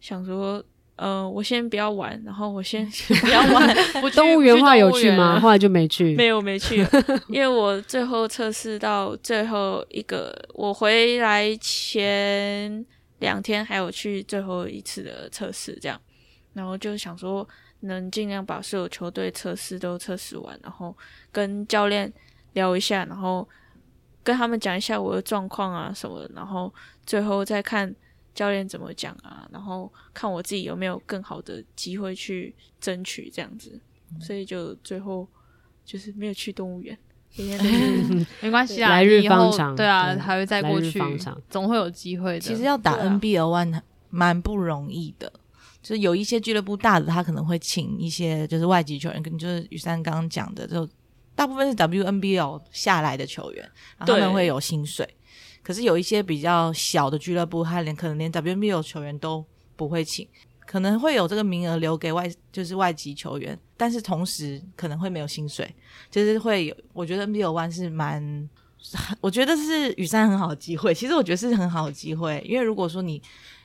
想说。呃，我先不要玩，然后我先 不要玩。我 动物园不话有去吗？后来就没去。没有没去，因为我最后测试到最后一个，我回来前两天还有去最后一次的测试，这样，然后就想说能尽量把所有球队测试都测试完，然后跟教练聊一下，然后跟他们讲一下我的状况啊什么的，然后最后再看教练怎么讲啊，然后看我自己有没有更好的机会去争取这样子，所以就最后就是没有去动物园，没关系啊，来日方长对啊，还会再过去，总会有机会的。其实要打 NBL One 蛮不容易的，就是有一些俱乐部大的，他可能会请一些就是外籍球员，跟就是雨珊刚刚讲的，就大部分是 WNBL 下来的球员，然后他们会有薪水。可是有一些比较小的俱乐部，他连可能连 WNBL 球员都不会请，可能会有这个名额留给外就是外籍球员，但是同时可能会没有薪水，就是会有。我觉得 NBL One 是蛮，我觉得是雨山很好的机会。其实我觉得是很好的机会，因为如果说你，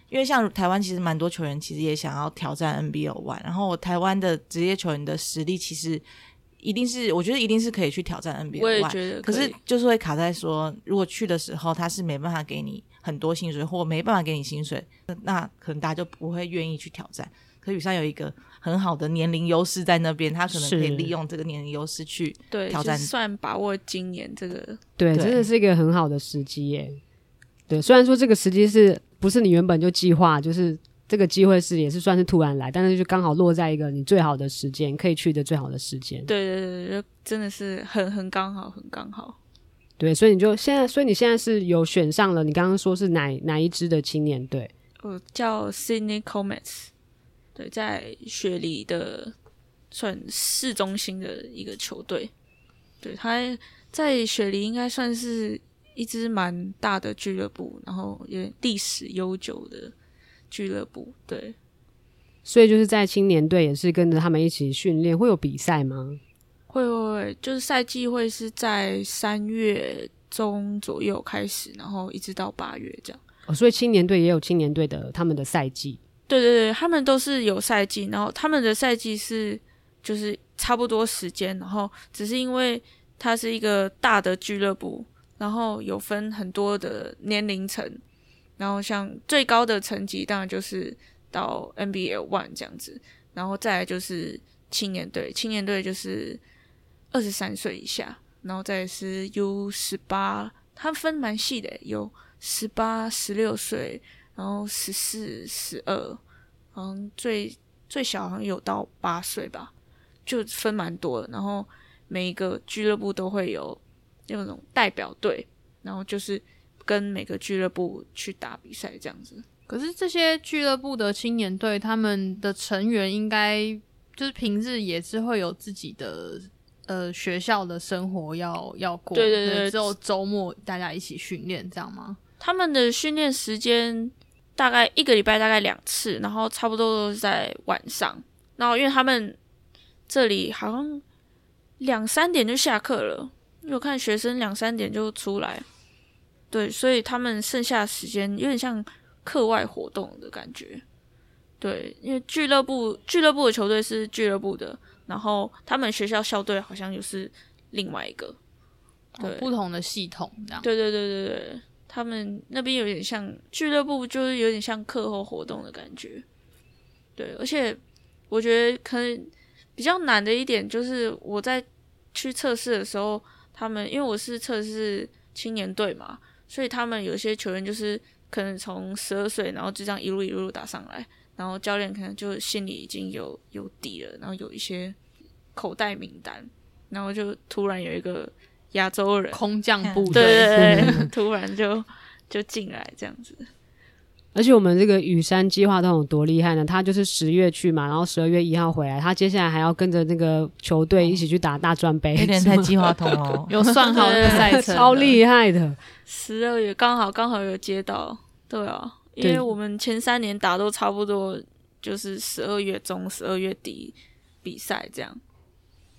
因为像台湾其实蛮多球员其实也想要挑战 NBL One，然后台湾的职业球员的实力其实一定是，我觉得一定是可以去挑战觉得可以是就是会卡在说，如果去的时候他是没办法给你很多薪水，或没办法给你薪水，那可能大家就不会愿意去挑战。可雨山有一个很好的年龄优势在那边，他可能可以利用这个年龄优势去对，挑战就算把握今年这个，对真的是一个很好的时机耶。对，虽然说这个时机是不是你原本就计划，就是这个机会是也是算是突然来，但是就刚好落在一个你最好的时间，可以去的最好的时间。对对对真的是很很刚好，很刚好。对，所以你就现在，所以你现在是有选上了，你刚刚说是哪哪一支的青年队？我叫 Sydney Comets，对，在雪梨的算市中心的一个球队。对，他在雪梨应该算是一支蛮大的俱乐部，然后也历史悠久的俱乐部。对，所以就是在青年队也是跟着他们一起训练，会有比赛吗？会会会，就是赛季会是在三月中左右开始，然后一直到八月这样。哦，所以青年队也有青年队的他们的赛季。对对对，他们都是有赛季，然后他们的赛季是就是差不多时间，然后只是因为它是一个大的俱乐部，然后有分很多的年龄层，然后像最高的层级当然就是到 NBA One 这样子，然后再来就是青年队，青年队就是二十三岁以下，然后再是 U 十八，它分蛮细的，有十八、十六岁。然后十四、十二，嗯最最小好像有到八岁吧，就分蛮多的。然后每一个俱乐部都会有那种代表队，然后就是跟每个俱乐部去打比赛这样子。可是这些俱乐部的青年队，他们的成员应该就是平日也是会有自己的呃学校的生活要要过，对对对只有周末大家一起训练这样吗？他们的训练时间大概一个礼拜大概两次，然后差不多都是在晚上。然后因为他们这里好像两三点就下课了，因为我看学生两三点就出来，对，所以他们剩下的时间有点像课外活动的感觉。对，因为俱乐部俱乐部的球队是俱乐部的，然后他们学校校队好像又是另外一个。对哦不同的系统这样。对对对对对，他们那边有点像俱乐部，就是有点像课后活动的感觉。对，而且我觉得可能比较难的一点就是我在去测试的时候，他们因为我是测试青年队嘛，所以他们有些球员就是可能从十二岁，然后就这样一路一路打上来，然后教练可能就心里已经有有底了，然后有一些口袋名单，然后就突然有一个亚洲人，空降部对队，对对，突然就就进来这样子。而且我们这个雨山计划都有多厉害呢？他就是十月去嘛，然后十二月一号回来，他接下来还要跟着那个球队一起去打大专杯，有点太计划通了。有算好的赛程，超厉害的。十二月刚好刚好有接到，对啊，因为我们前三年打都差不多，就是十二月中、十二月底比赛这样。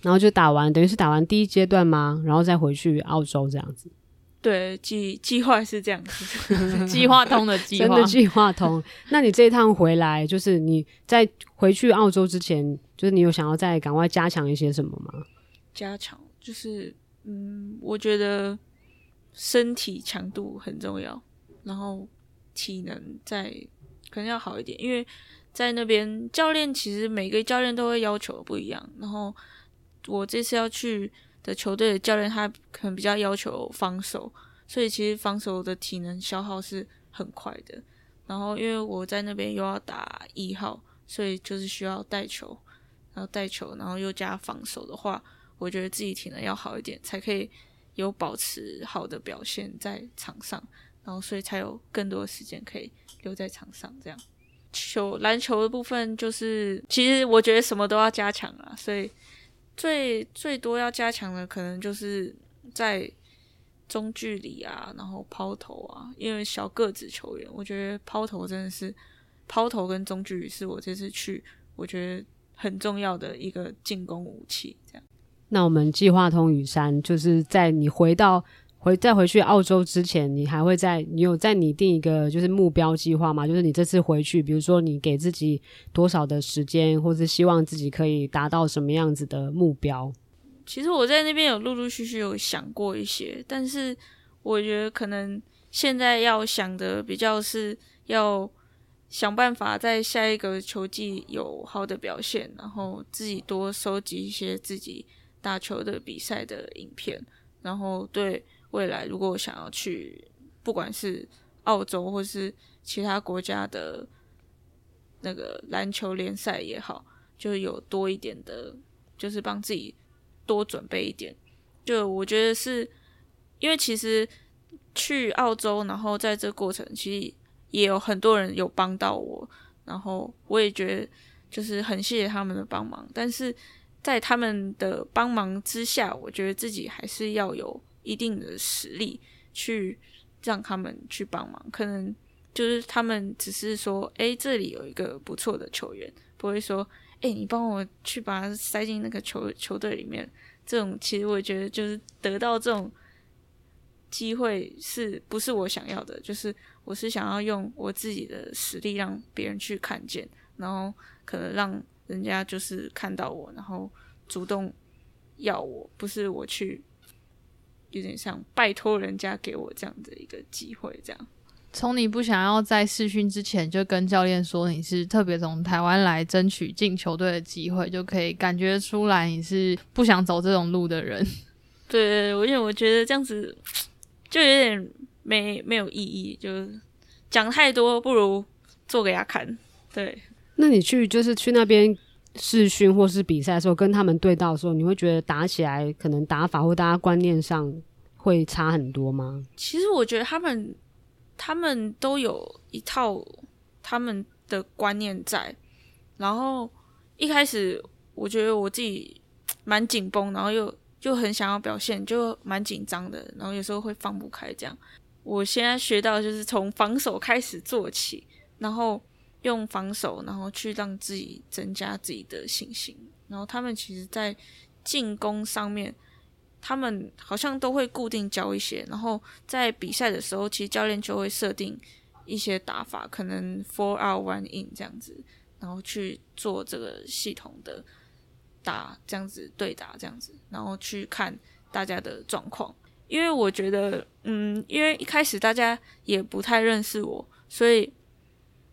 然后就打完，等于是打完第一阶段吗？然后再回去澳洲这样子，对，计计划是这样子。计划通的计划真的。计划通。那你这一趟回来，就是你在回去澳洲之前，就是你有想要再赶快加强一些什么吗？加强就是，嗯，我觉得身体强度很重要，然后体能再可能要好一点，因为在那边教练其实每个教练都会要求不一样，然后我这次要去球队的教练他可能比较要求防守，所以其实防守的体能消耗是很快的。然后因为我在那边又要打一号，所以就是需要带球，然后带球，然后又加防守的话，我觉得自己体能要好一点，才可以有保持好的表现在场上，然后所以才有更多时间可以留在场上。这样球篮球的部分就是，其实我觉得什么都要加强啊，所以最最多要加强的可能就是在中距离啊，然后抛投啊，因为小个子球员，我觉得抛投真的是抛投跟中距离是我这次去我觉得很重要的一个进攻武器。这样，那我们计划通雨山，就是在你回到回再回去澳洲之前，你还会在你有在拟定一个就是目标计划吗？就是你这次回去，比如说你给自己多少的时间，或是希望自己可以达到什么样子的目标？其实我在那边有陆陆续续有想过一些，但是我觉得可能现在要想的比较是要想办法在下一个球季有好的表现，然后自己多收集一些自己打球的比赛的影片，然后对未来如果我想要去不管是澳洲或是其他国家的那个篮球联赛也好，就有多一点的，就是帮自己多准备一点。就我觉得是因为其实去澳洲，然后在这过程其实也有很多人有帮到我，然后我也觉得就是很谢谢他们的帮忙。但是在他们的帮忙之下，我觉得自己还是要有一定的实力去让他们去帮忙。可能就是他们只是说，诶，这里有一个不错的球员，不会说，诶，你帮我去把他塞进那个球球队里面。这种其实我觉得就是得到这种机会是不是我想要的？就是我是想要用我自己的实力让别人去看见，然后可能让人家就是看到我，然后主动要我，不是我去有点像拜托人家给我这样的一个机会，这样。从你不想要在试训之前就跟教练说你是特别从台湾来争取进球队的机会，就可以感觉出来你是不想走这种路的人。对，我因为我觉得这样子就有点没没有意义，就讲太多不如做给他看。对，那你去就是去那边试训或是比赛的时候，跟他们对到的时候，你会觉得打起来可能打法或大家观念上会差很多吗？其实我觉得他们他们都有一套他们的观念在，然后一开始我觉得我自己蛮紧绷，然后又就很想要表现，就蛮紧张的，然后有时候会放不开这样。我现在学到就是从防守开始做起，然后用防守，然后去让自己增加自己的信心。然后他们其实，在进攻上面，他们好像都会固定教一些，然后在比赛的时候，其实教练就会设定一些打法，可能 four out one in 这样子，然后去做这个系统的打，这样子对打这样子，然后去看大家的状况。因为我觉得，嗯，因为一开始大家也不太认识我，所以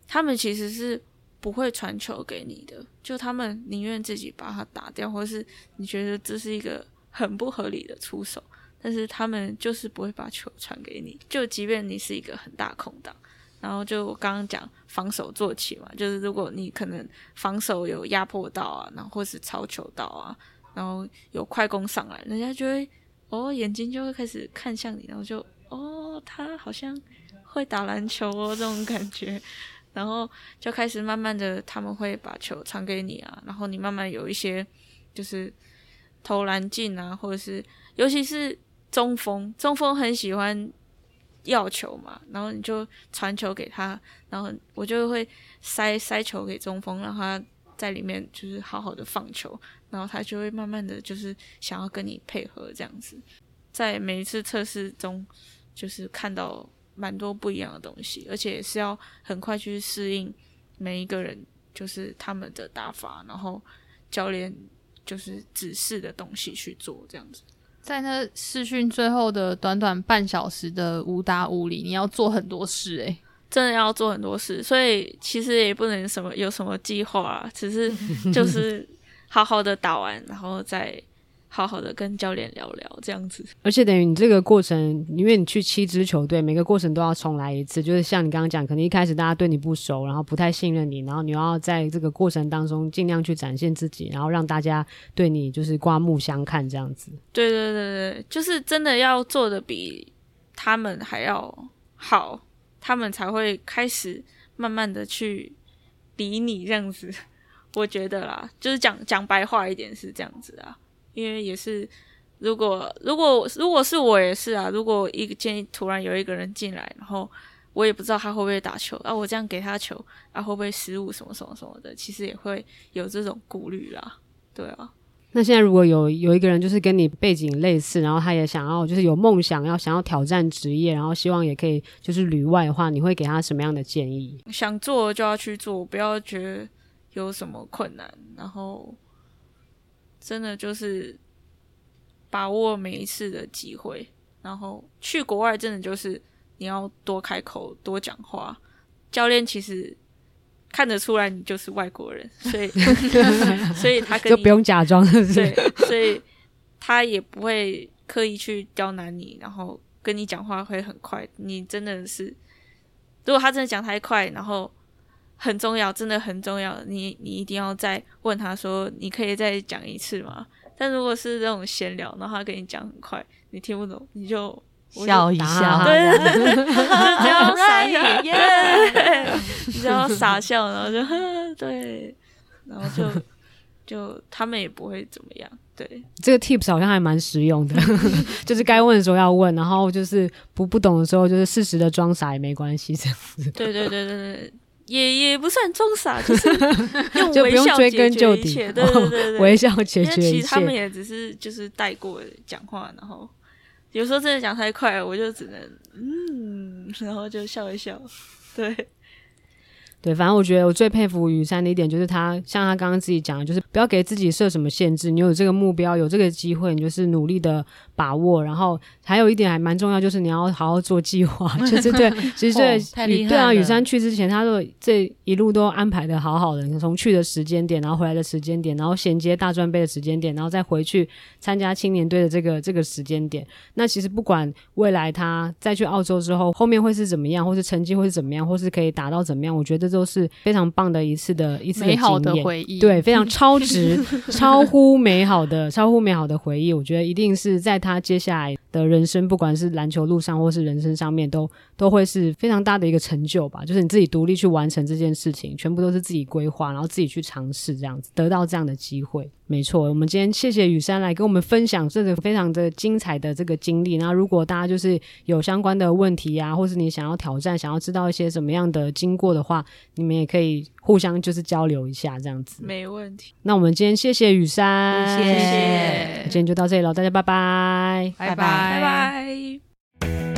他们其实是不会传球给你的，就他们宁愿自己把它打掉，或是你觉得这是一个很不合理的出手，但是他们就是不会把球传给你，就即便你是一个很大空档。然后就我刚刚讲防守做起嘛，就是如果你可能防守有压迫到啊，然后或是超球到啊，然后有快攻上来，人家就会哦眼睛就会开始看向你，然后就哦他好像会打篮球哦这种感觉，然后就开始慢慢的他们会把球传给你啊，然后你慢慢有一些就是投篮进啊，或者是尤其是中锋，中锋很喜欢要球嘛，然后你就传球给他，然后我就会塞塞球给中锋，让他在里面就是好好的放球，然后他就会慢慢的就是想要跟你配合这样子，在每一次测试中，就是看到蛮多不一样的东西，而且也是要很快去适应每一个人就是他们的打法，然后教练就是指示的东西去做这样子。在那试训最后的短短半小时的五打五里，你要做很多事诶、真的要做很多事，所以其实也不能什么有什么计划啊，只是就是好好的打完，然后再好好的跟教练聊聊这样子。而且等于你这个过程，因为你去七支球队，每个过程都要重来一次。就是像你刚刚讲，可能一开始大家对你不熟，然后不太信任你，然后你要在这个过程当中尽量去展现自己，然后让大家对你就是刮目相看这样子。对对对对，就是真的要做的比他们还要好，他们才会开始慢慢的去理你这样子。我觉得啦，就是讲讲白话一点是这样子啊，因为也是如果如果如果是我也是啊，如果一个建议突然有一个人进来，然后我也不知道他会不会打球啊，我这样给他球啊会不会失误什么什么什么的，其实也会有这种顾虑啦。对啊，那现在如果有有一个人就是跟你背景类似，然后他也想要就是有梦想要想要挑战职业，然后希望也可以就是旅外的话，你会给他什么样的建议？想做就要去做，不要觉得有什么困难，然后真的就是把握每一次的机会，然后去国外真的就是你要多开口、多讲话。教练其实看得出来你就是外国人，所以 所以他跟你就不用假装，是不是？对，所以他也不会刻意去刁难你，然后跟你讲话会很快。你真的是，如果他真的讲太快，然后很重要，真的很重要，你你一定要再问他说，你可以再讲一次吗？但如果是这种闲聊，然后他跟你讲很快，你听不懂，你就笑一打笑，对 就只要傻笑，耶，你只要傻笑，然后就呵对，然后就就他们也不会怎么样，对。这个 tips 好像还蛮实用的，就是该问的时候要问，然后就是不不懂的时候就是适时的装傻也没关系，这样子。对对对对对，也也不算装傻，就是 用微笑解决根究底一切。对对对对，微笑解决一其实他们。也只是就是带过讲话，然后有时候真的讲太快，我就只能嗯，然后就笑一笑。对，对，反正我觉得我最佩服雨珊的一点就是他，像他刚刚自己讲的，就是不要给自己设什么限制，你有这个目标，有这个机会，你就是努力的把握。然后还有一点还蛮重要，就是你要好好做计划，就是对，其实对对啊，雨珊去之前，他都这一路都安排的好好的，从去的时间点，然后回来的时间点，然后衔接大专杯的时间点，然后再回去参加青年队的这个这个时间点。那其实不管未来他再去澳洲之后，后面会是怎么样，或是成绩会是怎么样，或是可以达到怎么样，我觉得这都是非常棒的一次的一次美好的回忆。对，非常超值、超乎美好的、超乎美好的回忆。我觉得一定是在他接下来的人生，不管是篮球路上或是人生上面，都都会是非常大的一个成就吧。就是你自己独立去完成这件事情，全部都是自己规划，然后自己去尝试，这样子得到这样的机会。没错，我们今天谢谢雨珊来跟我们分享这个非常的精彩的这个经历。那如果大家就是有相关的问题啊，或是你想要挑战、想要知道一些什么样的经过的话，你们也可以互相就是交流一下这样子。没问题。那我们今天谢谢雨珊，谢谢谢谢今天就到这里了，大家拜拜。拜拜拜拜。